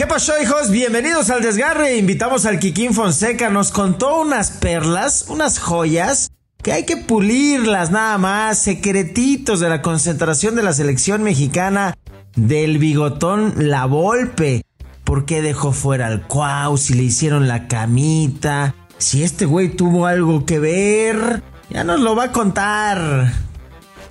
¿Qué pasó, hijos? Bienvenidos al desgarre. Invitamos al Kikín Fonseca. Nos contó unas perlas, unas joyas que hay que pulirlas nada más. Secretitos de la concentración de la selección mexicana del bigotón La Volpe. ¿Por qué dejó fuera al Cuau? Si le hicieron la camita. Si este güey tuvo algo que ver. Ya nos lo va a contar.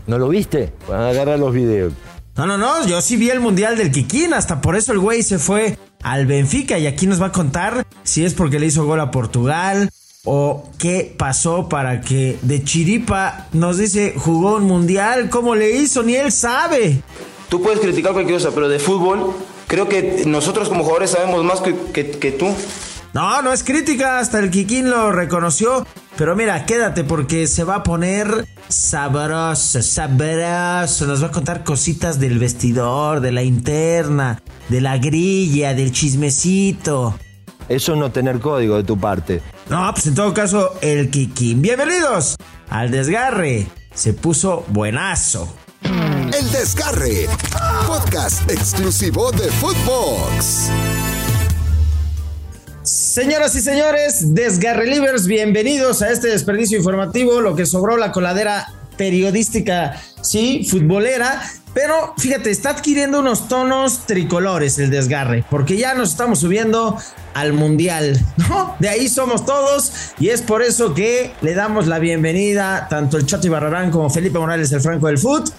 ¿No lo viste? Van a los videos. No, no, no, yo sí vi el Mundial del Kikín, hasta por eso el güey se fue al Benfica y aquí nos va a contar si es porque le hizo gol a Portugal o qué pasó para que de chiripa nos dice jugó un Mundial, cómo le hizo, ni él sabe. Tú puedes criticar cualquier cosa, pero de fútbol creo que nosotros como jugadores sabemos más que, que tú. No, no es crítica, hasta el Kikín lo reconoció. Pero mira, quédate porque se va a poner sabroso, sabroso. Nos va a contar cositas del vestidor, de la interna, de la grilla, del chismecito. Eso no tener código de tu parte. No, pues en todo caso, el Kikín. Bienvenidos al desgarre. Se puso buenazo. El desgarre. Podcast exclusivo de Footbox. Señoras y señores, Desgarrelivers, bienvenidos a este desperdicio informativo, lo que sobró la coladera periodística, sí, futbolera, pero fíjate, está adquiriendo unos tonos tricolores el desgarre, porque ya nos estamos subiendo al mundial, ¿no? De ahí somos todos y es por eso que le damos la bienvenida tanto el Chato Ibarrarán como Felipe Morales, el Franco del Foot,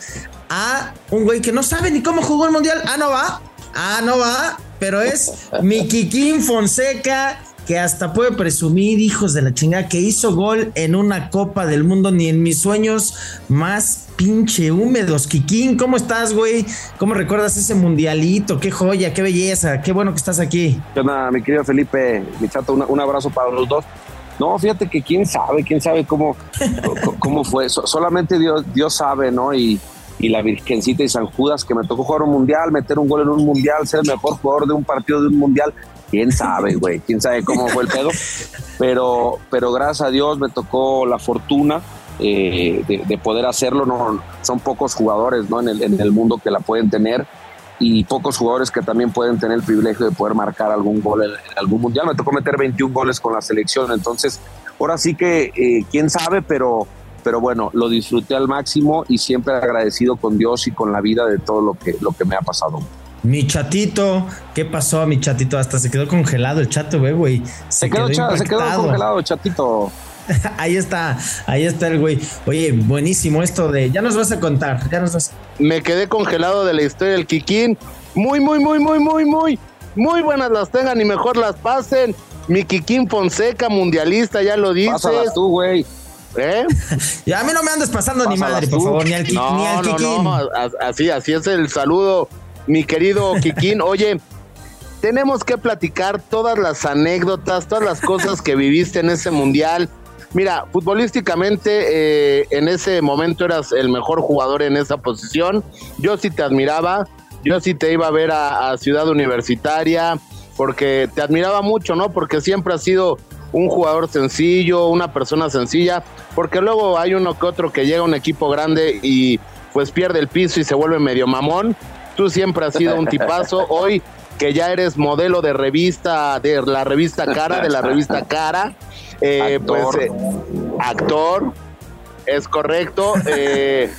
a un güey que no sabe ni cómo jugó el mundial. Ah, no va. Ah, no va pero es mi Kikín Fonseca que hasta puede presumir, hijos de la chingada, que hizo gol en una Copa del Mundo, ni en mis sueños más pinche húmedos. Kikín, ¿cómo estás, güey? ¿Cómo recuerdas ese mundialito? Qué joya, qué belleza, qué bueno que estás aquí. ¿Qué onda, mi querido Felipe? Mi chato, un abrazo para los dos. No, fíjate que quién sabe, quién sabe cómo, cómo fue. solamente Dios, Dios sabe, ¿no? Y, y la Virgencita y San Judas, que me tocó jugar un mundial, meter un gol en un mundial, ser el mejor jugador de un partido de un mundial. Quién sabe, güey, quién sabe cómo fue el pedo. Pero, pero gracias a Dios me tocó la fortuna eh, de, poder hacerlo. No, son pocos jugadores ¿no? en, el, en el mundo que la pueden tener y pocos jugadores que también pueden tener el privilegio de poder marcar algún gol en, algún mundial. Me tocó meter 21 goles con la selección, entonces ahora sí que eh, quién sabe, pero pero bueno, lo disfruté al máximo y siempre agradecido con Dios y con la vida de todo lo que, lo que me ha pasado. Mi chatito, ¿qué pasó a mi chatito? Hasta se quedó congelado el chato, güey. Se, quedó, se quedó congelado el chatito. ahí está, ahí está el güey. Oye, buenísimo esto de. Ya nos vas a contar, ya nos vas. Me quedé congelado de la historia del Kikín. Muy, muy, muy, muy, muy, muy, muy buenas las tengan y mejor las pasen. Mi Kikín Fonseca, mundialista, ya lo dices. Pásalas tú, güey. ¿Eh? y a mí no me andes pasando ni madre, por favor, ni al, no, ni al Kikín. No, así, así es el saludo, mi querido Kikín. Oye, tenemos que platicar todas las anécdotas, todas las cosas que viviste en ese mundial. Mira, futbolísticamente eh, en ese momento eras el mejor jugador en esa posición. Yo sí te admiraba, yo sí te iba a ver a, a Ciudad Universitaria, porque te admiraba mucho, ¿no? Porque siempre has sido un jugador sencillo, una persona sencilla, porque luego hay uno que otro que llega a un equipo grande y pues pierde el piso y se vuelve medio mamón. Tú siempre has sido un tipazo. Hoy que ya eres modelo de revista, de la revista Cara, de la revista Cara, eh, pues eh, actor, es correcto. Eh,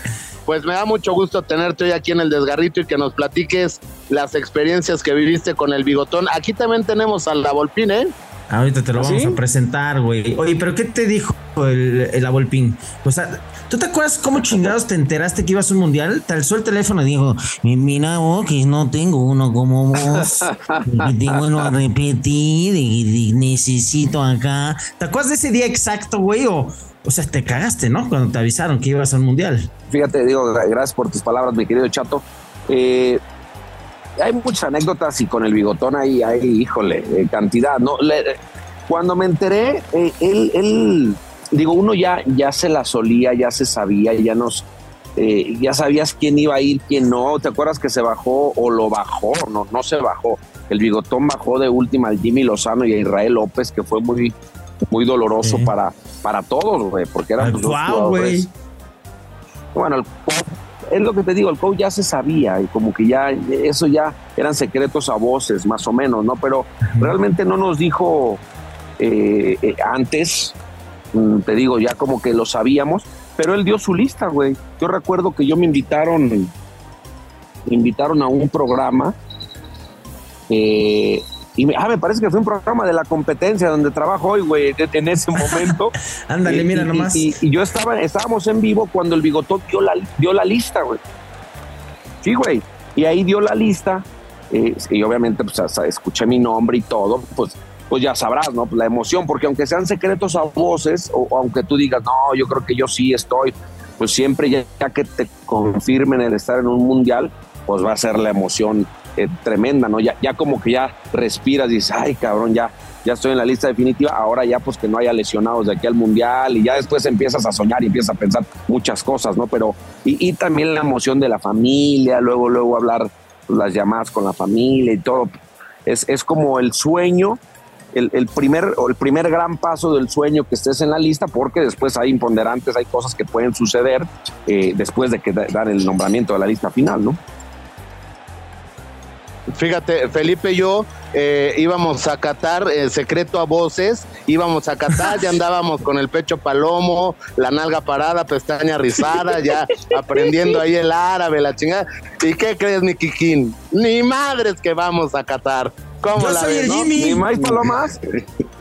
pues me da mucho gusto tenerte hoy aquí en el desgarrito y que nos platiques las experiencias que viviste con el bigotón. Aquí también tenemos al la Volpín, ¿eh? Ahorita te lo ¿Ah, vamos a presentar, güey. Oye, pero ¿qué te dijo el, el Abolpín? O sea, ¿tú te acuerdas cómo chingados te enteraste que ibas a un mundial? Te alzó el teléfono y dijo, mira vos, que no tengo uno como vos. tengo uno a repetir y, necesito acá. ¿Te acuerdas de ese día exacto, güey? O, o sea, te cagaste, ¿no? Cuando te avisaron que ibas al mundial. Fíjate, digo, gracias por tus palabras, mi querido Chato. Eh, hay muchas anécdotas y con el bigotón ahí hay, híjole, eh, cantidad. No, cuando me enteré, eh, él, digo, uno ya, ya se la solía, ya se sabía, ya nos, eh, ya sabías quién iba a ir, quién no. ¿Te acuerdas que se bajó o lo bajó? No, no se bajó. El bigotón bajó de última al Jimmy Lozano y a Israel López, que fue muy, muy doloroso para, para todos, güey, porque eran los dos jugadores. Bueno, el es lo que te digo, el coach ya se sabía y como que ya eso ya eran secretos a voces, más o menos, ¿no? Pero realmente no nos dijo eh, eh, antes, mm, te digo, ya como que lo sabíamos, pero él dio su lista, güey. Yo recuerdo que yo me invitaron, me invitaron a un programa eh, y me, ah, me parece que fue un programa de la competencia donde trabajo hoy, güey, en ese momento. Ándale, Y- mira y- nomás. Y, y yo estaba, estábamos en vivo cuando el bigotón dio la, dio la lista, güey. Sí, güey. Y ahí dio la lista. eh, y obviamente, pues, hasta escuché mi nombre y todo, pues, pues ya sabrás, ¿no? La emoción, porque aunque sean secretos a voces, o, o aunque tú digas, no, yo creo que yo sí estoy, pues siempre ya, ya que te confirmen el estar en un mundial, pues va a ser la emoción eh, tremenda, ¿no? Ya, ya como que ya respiras y dices, ay, cabrón, ya, ya estoy en la lista definitiva, ahora ya pues que no haya lesionados de aquí al mundial y ya después empiezas a soñar y empiezas a pensar muchas cosas, ¿no? Pero, y, y también la emoción de la familia, luego, luego hablar pues, las llamadas con la familia y todo, es, es como el sueño, el, el primer, el primer gran paso del sueño que estés en la lista, porque después hay imponderantes, hay cosas que pueden suceder eh, después de que da- dan el nombramiento de la lista final, ¿no? Fíjate, Felipe y yo eh, íbamos a Qatar, eh, secreto a voces, íbamos a Qatar, ya andábamos con el pecho palomo, la nalga parada, pestaña rizada, ya aprendiendo ahí el árabe, la chingada. ¿Y qué crees, mi Kikín? Ni madres que vamos a Qatar. ¿Cómo Yo la soy ves, el no? Jimmy. Ni más palomas.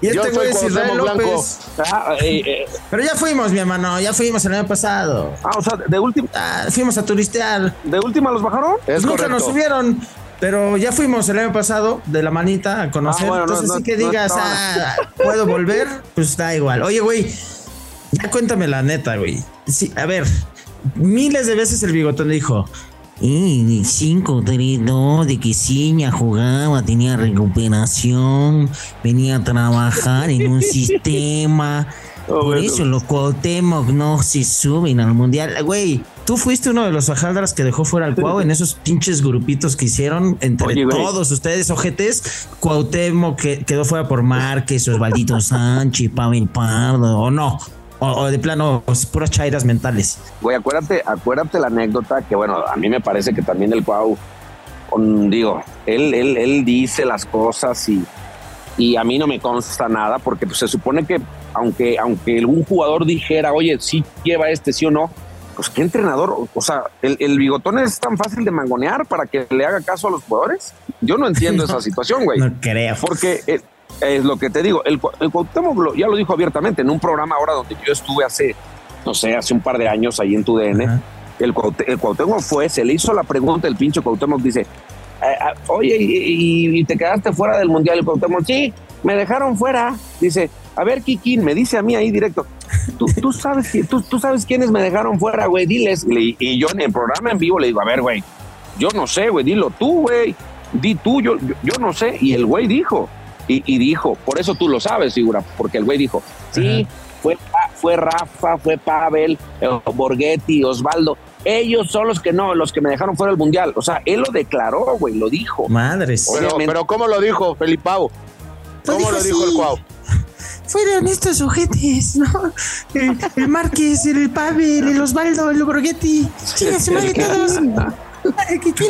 Y Yo este soy güey es Israel. López. Ah, eh, eh, Pero ya fuimos, mi hermano, ya fuimos el año pasado. ah, o sea, de última, Ah, fuimos a turistear. de última los bajaron. Es Pues nunca correcto. nos subieron, pero ya fuimos el año pasado de la manita a conocer. Ah, bueno, Entonces, no, sí que digas, ah, puedo volver, pues da igual. Oye, güey, ya cuéntame la neta, güey. Sí, a ver, miles de veces el bigotón dijo. Y 5, 3, 2, de que Ciña jugaba, tenía recuperación, venía a trabajar en un sistema. Oh, Por bueno. eso los Cuauhtémoc no se suben al mundial. Güey, tú fuiste uno de los ajaldras que dejó fuera al Cuau en esos pinches grupitos que hicieron entre Oye, todos ustedes, ojetes. Cuauhtémoc que quedó fuera por Márquez, Osvaldito Sánchez, Pavel Pardo, o no. O, o de plano, pues, puras chairas mentales. Güey, acuérdate, acuérdate la anécdota que, bueno, a mí me parece que también el Cuau, digo, él, él, él dice las cosas y, y a mí no me consta nada porque pues, se supone que aunque, aunque algún jugador dijera, oye, sí lleva este, sí o no, pues qué entrenador, o- o sea, el, el bigotón es tan fácil de mangonear para que le haga caso a los jugadores. Yo no entiendo esa situación, güey. No creo. Porque eh, es lo que te digo, el, el Cuauhtémoc ya lo dijo abiertamente en un programa ahora donde yo estuve hace, no sé, hace un par de años ahí en tu DN. El, el Cuauhtémoc fue, se le hizo la pregunta, el pinche Cuauhtémoc dice, "Eh, ah, oye, y, y- y te quedaste fuera del Mundial? El Cuauhtémoc, sí, me dejaron fuera. Dice, a ver, Kikín, me dice a mí ahí directo, tú, tú sabes, tú, tú sabes quiénes me dejaron fuera, güey, diles. Y, y yo en el programa en vivo le digo, a ver, güey, yo no sé, güey, dilo tú, güey, di tú, yo, yo, yo no sé. Y el güey dijo, y, y dijo, por eso tú lo sabes, figura, porque el güey dijo, sí, fue, fue Rafa, fue Pavel, eh, Borghetti, Osvaldo. Ellos son los que no, los que me dejaron fuera del mundial. O sea, él lo declaró, güey, lo dijo. Madres. Oye, Pero, pero ¿cómo lo dijo, Felipao? Lo ¿Cómo dijo lo dijo el. Cuau? Fueron estos ojetes, ¿no? El, el Márquez, el Pavel, el Osvaldo, el Borghetti. Chinga su madre todos.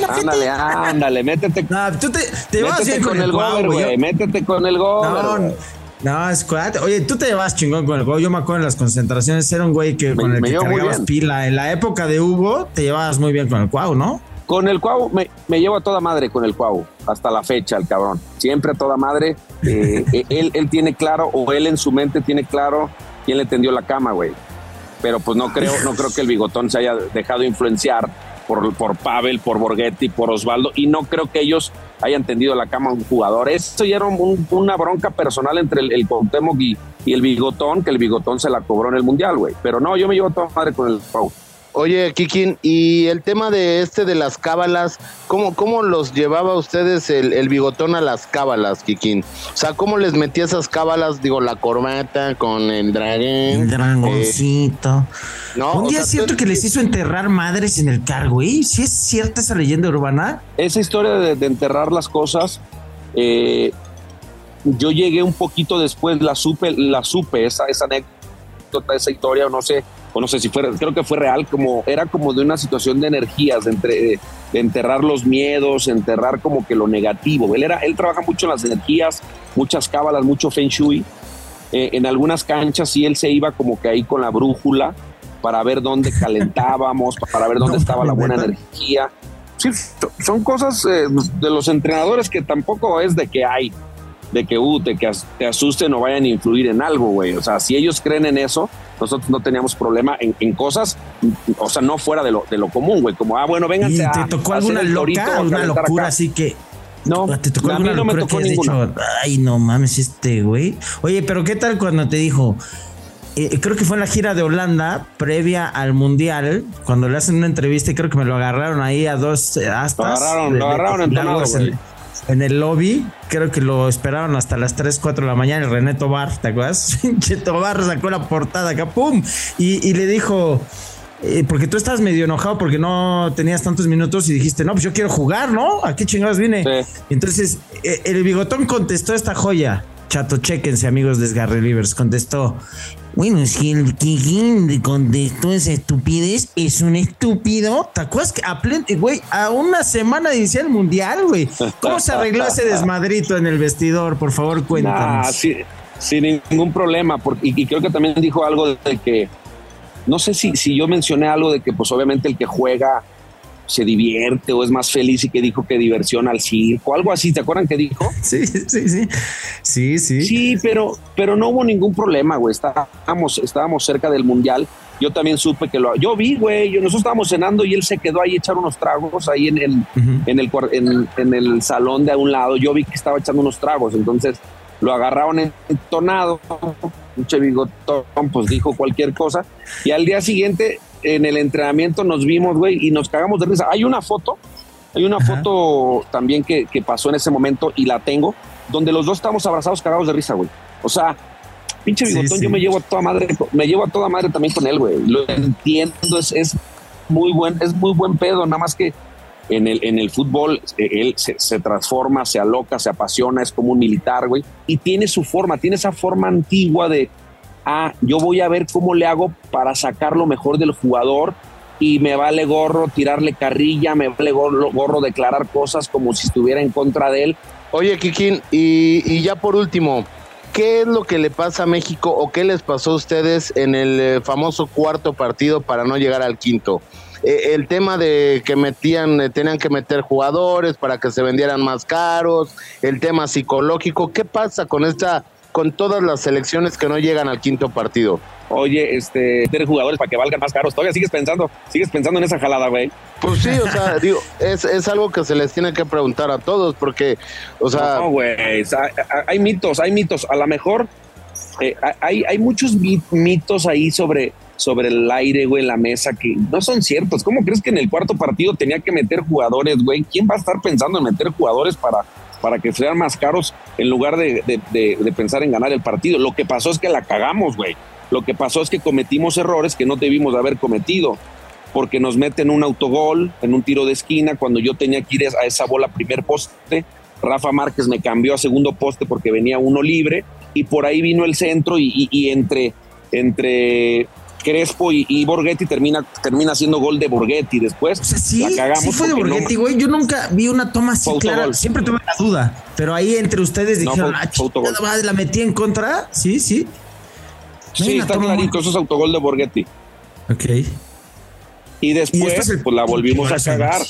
Ándale, ándale, métete, No, tú te, te vas con, con, el gober, güey. Métete con el gober. No, no, es cuate. Oye, tú te vas chingón con el Cuau. Yo me acuerdo en las concentraciones, era un güey que, Me- con el que cargabas pila. En la época de Hugo, te llevabas muy bien con el Cuau, ¿no? Con el Cuau me, me llevo a toda madre con el Cuau, hasta la fecha, el cabrón. Siempre a toda madre. eh, él, él tiene claro, o él en su mente tiene claro quién le tendió la cama, güey. Pero pues no creo, no creo que el bigotón se haya dejado influenciar por, por Pavel, por Borghetti, por Osvaldo, y no creo que ellos hayan tendido la cama a un jugador. Esto ya era un- una bronca personal entre el, el y, el bigotón, que el bigotón se la cobró en el Mundial, güey. Pero no, yo me llevo toda madre con el Cuau. Oye, Kikín, y el tema de este de las cábalas, ¿cómo, cómo los llevaba ustedes el, el bigotón a las cábalas, Kikín? O sea, ¿cómo les metía esas cábalas, digo, la corbata con el dragón? El dragoncito. Eh, no, un o día sea, es cierto tú- que les hizo enterrar madres en el cargo, güey. ¿Sí es cierta esa leyenda urbana? esa historia de, de enterrar las cosas, eh, yo llegué un poquito después, la supe, la supe, esa, esa anécdota, esa historia, o no sé o no sé si fue, creo que fue real, como era como de una situación de energías, de, entre, de enterrar los miedos, enterrar como que lo negativo. Él, era, él trabaja mucho en las energías, muchas cábalas, mucho feng shui. Eh, en algunas canchas sí él se iba como que ahí con la brújula para ver dónde calentábamos, para ver dónde estaba la buena energía. Sí, son cosas eh, de los entrenadores que tampoco es de que hay, de que uh, te, que te asusten o vayan a influir en algo, güey. O sea, si ellos creen en eso, nosotros no teníamos problema en, en cosas, o sea, no fuera de lo, de lo común, güey. Como, ah, bueno, vénganse ¿Y a. te tocó a alguna torito, loca, una locura acá. así que No, ¿Te tocó a mí no me tocó ninguna. dicho, ay, no mames, este güey? Oye, pero ¿qué tal cuando te dijo? eh, creo que fue en la gira de Holanda, previa al Mundial, cuando le hacen una entrevista y creo que me lo agarraron ahí a dos eh, astas. Lo agarraron, de- lo de agarraron entonado, Lagos en, güey. En el lobby. Creo que lo esperaron hasta las 3, 4 de la mañana. El René Tobar, ¿te acuerdas? Tobar sacó la portada acá, ¡pum! Y, y le dijo... eh, porque tú estabas medio enojado porque no tenías tantos minutos y dijiste, no, pues yo quiero jugar, ¿no? ¿A qué chingados vine? Sí. Entonces, eh, el bigotón contestó esta joya. Chato, chéquense, amigos de Sgarre Livers. Contestó. Bueno, si el Kikín contestó esa estupidez, es un estúpido. ¿Te acuerdas que a plen- güey, a una semana de iniciar el mundial, güey? ¿Cómo se arregló ese desmadrito en el vestidor? Por favor, cuéntanos. Nah, sí, sin ningún problema. Porque, y, y creo que también dijo algo de que, no sé si, si yo mencioné algo de que pues obviamente el que juega se divierte o es más feliz y que dijo que diversión al circo, algo así, ¿te acuerdan que dijo? Sí, sí, sí. Sí, sí. Sí, pero, pero no hubo ningún problema, güey. Estábamos, estábamos cerca del mundial. Yo también supe que lo. Yo vi, güey. Nosotros estábamos cenando y él se quedó ahí a echar unos tragos ahí en el, en, el, en, en el salón de a un lado. Yo vi que estaba echando unos tragos. Entonces lo agarraron entonado. Un bigotón, pues dijo cualquier cosa. Y al día siguiente, en el entrenamiento, nos vimos, güey, y nos cagamos de risa. Hay una foto. Hay una Ajá. foto también que, que pasó en ese momento y la tengo, donde los dos estamos abrazados, cagados de risa, güey. O sea, pinche bigotón, sí. yo me llevo a toda madre, me llevo a toda madre también con él, güey. Lo entiendo, es, es muy buen, es muy buen pedo, nada más que en el, en el fútbol eh, él se, se transforma, se aloca, se apasiona, es como un militar, güey, y tiene su forma, tiene esa forma antigua de, ah, yo voy a ver cómo le hago para sacar lo mejor del jugador y me vale gorro tirarle carrilla, me vale gorro, declarar cosas como si estuviera en contra de él. Oye, Kikín, y, y ya por último, ¿qué es lo que le pasa a México o qué les pasó a ustedes en el eh, famoso cuarto partido para no llegar al quinto? Eh, el tema de que metían, eh, tenían que meter jugadores para que se vendieran más caros, el tema psicológico, ¿qué pasa con esta, con todas las selecciones que no llegan al quinto partido? Oye, este, tener jugadores para que valgan más caros. Todavía sigues pensando, sigues pensando en esa jalada, güey. Pues sí, o sea, digo, es, es algo que se les tiene que preguntar a todos, porque, o sea, no, güey. o sea, hay mitos, hay mitos. A lo mejor eh, hay, hay muchos mi- mitos ahí sobre, sobre el aire, güey, en la mesa que no son ciertos. ¿Cómo crees que en el cuarto partido tenía que meter jugadores, güey? ¿Quién va a estar pensando en meter jugadores para, para que sean más caros en lugar de, de- de- pensar en ganar el partido? Lo que pasó es que la cagamos, güey. Lo que pasó es que cometimos errores que no debimos de haber cometido porque nos meten un autogol en un tiro de esquina cuando yo tenía que ir a esa bola primer poste. Rafa Márquez me cambió a segundo poste porque venía uno libre y por ahí vino el centro y, y- y entre, entre Crespo y, y Borghetti termina, termina siendo gol de Borghetti después. O sea, sí, la cagamos sí fue de Borghetti, güey. Yo nunca vi una toma así clara. Siempre tuve la duda. Pero ahí entre ustedes dijeron, ah, chingada la metí en contra. Sí, sí. No Sí, está toma muy- clarito, eso es autogol de Borghetti. Ok. Y después, el- pues la volvimos a cagar.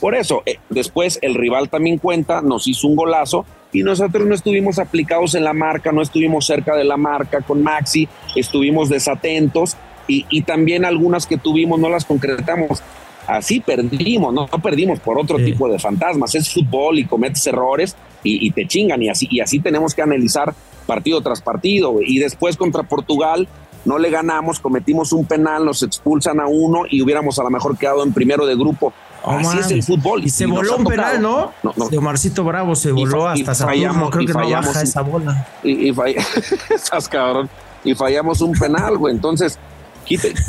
Por eso, eh, después el rival también cuenta, nos hizo un golazo y nosotros no estuvimos aplicados en la marca, no estuvimos cerca de la marca con Maxi, estuvimos desatentos y, y también algunas que tuvimos no las concretamos. Así perdimos, no, No perdimos por otro Sí. tipo de fantasmas. Es fútbol y cometes errores y, y te chingan y así, y así tenemos que analizar partido tras partido. Y después contra Portugal no le ganamos, cometimos un penal, nos expulsan a uno y hubiéramos a lo mejor quedado en primero de grupo. Oh, Así es el fútbol. Y se voló un penal, ¿no? No, no. De Omarcito Bravo se voló y hasta Saturno. Creo que no fallamos baja un- esa bola. Y, y fall- Estás cabrón. Y fallamos un penal, güey. Entonces,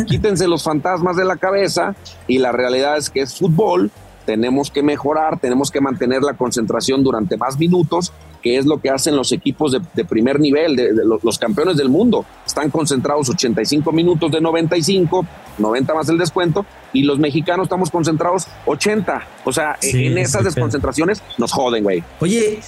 quítense los fantasmas de la cabeza y la realidad es que es fútbol tenemos que mejorar, tenemos que mantener la concentración durante más minutos, que es lo que hacen los equipos de, de primer nivel, de, de los, los campeones del mundo. Están concentrados 85 minutos de 95, 90 más el descuento, y los mexicanos estamos concentrados 80. O sea, Sí, en esas desconcentraciones nos joden, güey. Oye,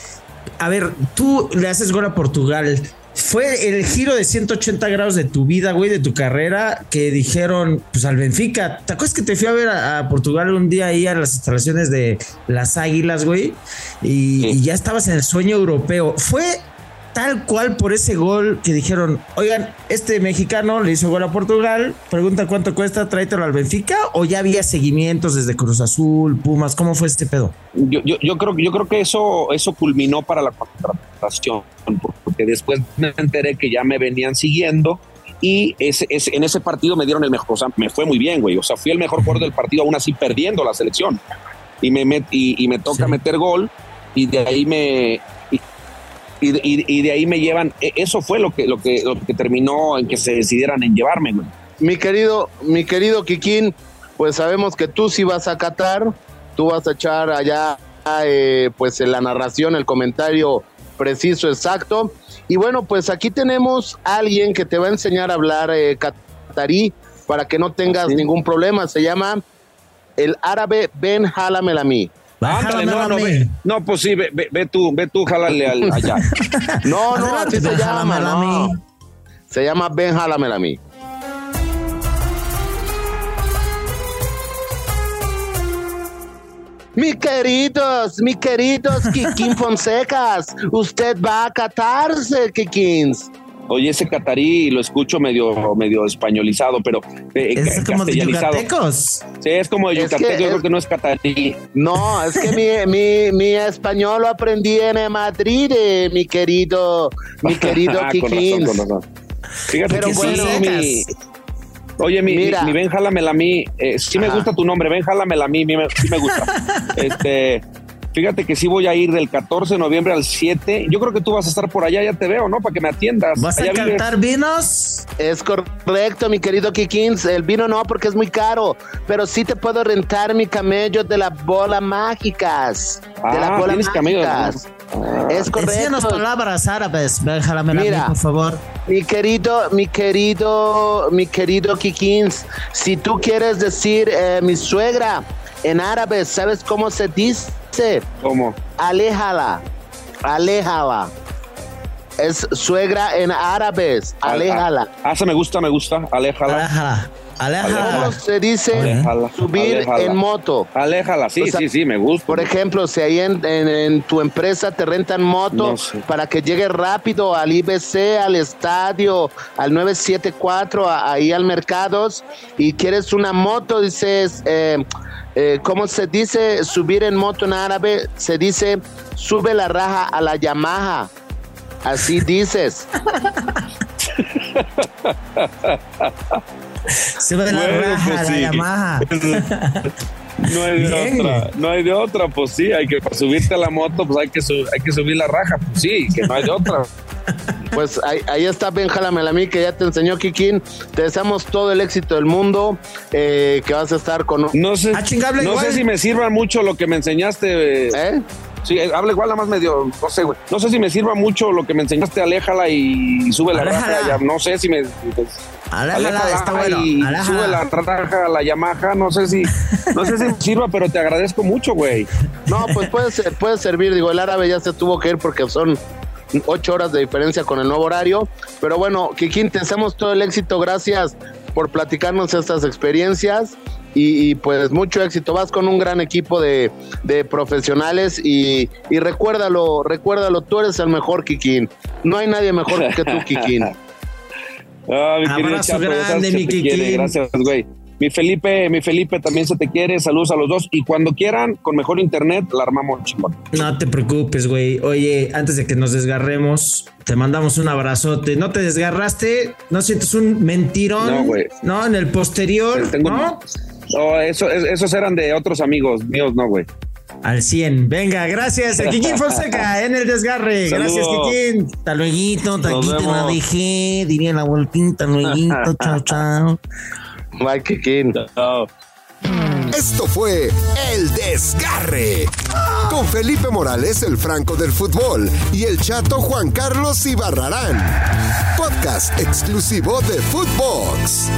a ver, tú le haces gol a Portugal. Fue el giro de 180 grados de tu vida, güey, de tu carrera, que dijeron, pues al Benfica. ¿Te acuerdas que te fui a ver a, a Portugal un día ahí a las instalaciones de las Águilas, güey? Y, Sí. y ya estabas en el sueño europeo. Fue tal cual por ese gol que dijeron, oigan, este mexicano le hizo gol a Portugal, pregunta cuánto cuesta, tráetelo al Benfica, o ya había seguimientos desde Cruz Azul, Pumas, ¿cómo fue este pedo? Yo, yo, yo creo, yo creo que eso, eso culminó para la contratación, porque después me enteré que ya me venían siguiendo y ese, ese- en ese partido me dieron el mejor, o sea, me fue muy bien, güey. O sea, fui el mejor jugador del partido, aún así perdiendo la selección. Y me, met- y, y me toca Sí. meter gol y de ahí me... Y, y de- y- y de ahí me llevan, e- eso fue lo que, lo que, lo que terminó en que se decidieran en llevarme, güey. Mi querido, mi querido Kikín, pues sabemos que tú sí vas a Qatar, tú vas a echar allá eh, pues en la narración, el comentario preciso, exacto. Y bueno, pues aquí tenemos a alguien que te va a enseñar a hablar eh, catarí para que no tengas ¿Sí? ningún problema. Se llama el árabe Ben Halamelami. Ándale, no, no, Jálamela a ve, mí. no, pues sí, ve, ve- ve tú, ve tú, jálale al, allá. No, no, así se llama, no. Se llama Ben Halamelami. Mi queridos, mi queridos Kikín Fonsecas, usted va a catarse, Kikins. Oye, ese catarí lo escucho medio, medio españolizado, pero eh, Es como de yucatecos. Sí, es como de Es que yucateco, yo es- creo que no es catarí. No, es que mi, mi, mi español lo aprendí en Madrid, eh, mi querido, mi querido Ah, con razón, Kikins. con razón. Fíjate Pero que bueno, sí, mi, Oye, mi, Mira. mi, mi Ben Jálamela a mí, eh, sí me gusta tu nombre, Ben Jálamela a mí, sí me gusta. este, fíjate que sí voy a ir del 14 de noviembre al 7. Yo creo que tú vas a estar por allá, ya te veo, ¿no? Para que me atiendas. ¿Vas a vives. cantar vinos? Es correcto, mi querido Kikins. El vino no, porque es muy caro. Pero sí te puedo rentar mi camello de las bolas mágicas. de Ah, las bolas camello de mágicas. Es Enséñanos correcto. palabras árabes. Déjame Mira. por favor. Mi querido, mi querido, mi querido Kikins, si tú quieres decir eh, mi suegra en árabe, ¿sabes cómo se dice? ¿Cómo? Aléjala, aléjala. Es suegra en árabes, aléjala. Ah, esa me gusta, me gusta. Aléjala. Aléjala. Aléjala. ¿Cómo se dice Aléjala, subir aléjala. en moto? Aléjala, sí, O sea, sí, sí, me gusta. Por ejemplo, si ahí en, en- en tu empresa te rentan moto No sé. para que llegue rápido al IBC, al estadio, al 974, a- ahí al Mercados, y quieres una moto, dices, eh, eh, ¿cómo se dice subir en moto en árabe? Se dice, sube la raja a la Yamaha. Así dices. Se ve la Bueno, raja, pues la. Yamaha. No hay de Bien. otra, no hay de otra, pues sí, hay que para subirte a la moto, pues hay que, hay que subir la raja, pues sí, que no hay de otra. Pues ahí, ahí está Benjala Melamí que ya te enseñó Kikín. Te deseamos todo el éxito del mundo, eh, que vas a estar con... No sé, Ah, chingable, no igual. sé si me sirva mucho lo que me enseñaste. eh. Sí, eh, habla igual, nada más medio, no sé, güey. No sé si me sirva mucho lo que me enseñaste, aléjala y sube la Aléjala. raja. ya, no sé si me. Aléjala, está bueno. y Aléjala. sube la raja a la Yamaha. No sé si, no sé si me sirva, pero te agradezco mucho, güey. No, pues puede, ser- puede servir. Digo, el árabe ya se tuvo que ir porque son ocho horas de diferencia con el nuevo horario. Pero bueno, Kikín, te deseamos todo el éxito. Gracias por platicarnos estas experiencias. Y, y, pues mucho éxito. Vas con un gran equipo de, de profesionales y, y recuérdalo, recuérdalo, tú eres el mejor Kikín. No hay nadie mejor que tú, Kikín. Ah, mi querido Abrazo grande, mi. Kikín. Gracias, güey. Mi Felipe, mi Felipe también se te quiere. Saludos a los dos. Y cuando quieran, con mejor internet, la armamos chingón. No te preocupes, güey. Oye, antes de que nos desgarremos, te mandamos un abrazote. ¿No te desgarraste? ¿No sientes un mentirón? No, güey. No, en el posterior. Tengo- ¿No? Oh, eso, es- esos eran de otros amigos míos, no, güey. Al 100. Venga, gracias. El Kikín Fonseca en el desgarre. Gracias, Kikín. Hasta luego. Aquí te la dejé. Diría la vueltita. Hasta luego. Chao, chao. Bye, Kikín. Chao. Esto fue El Desgarre. Con Felipe Morales, el Franco del Fútbol, y el chato Juan Carlos Ibarrarán. Podcast exclusivo de Footbox.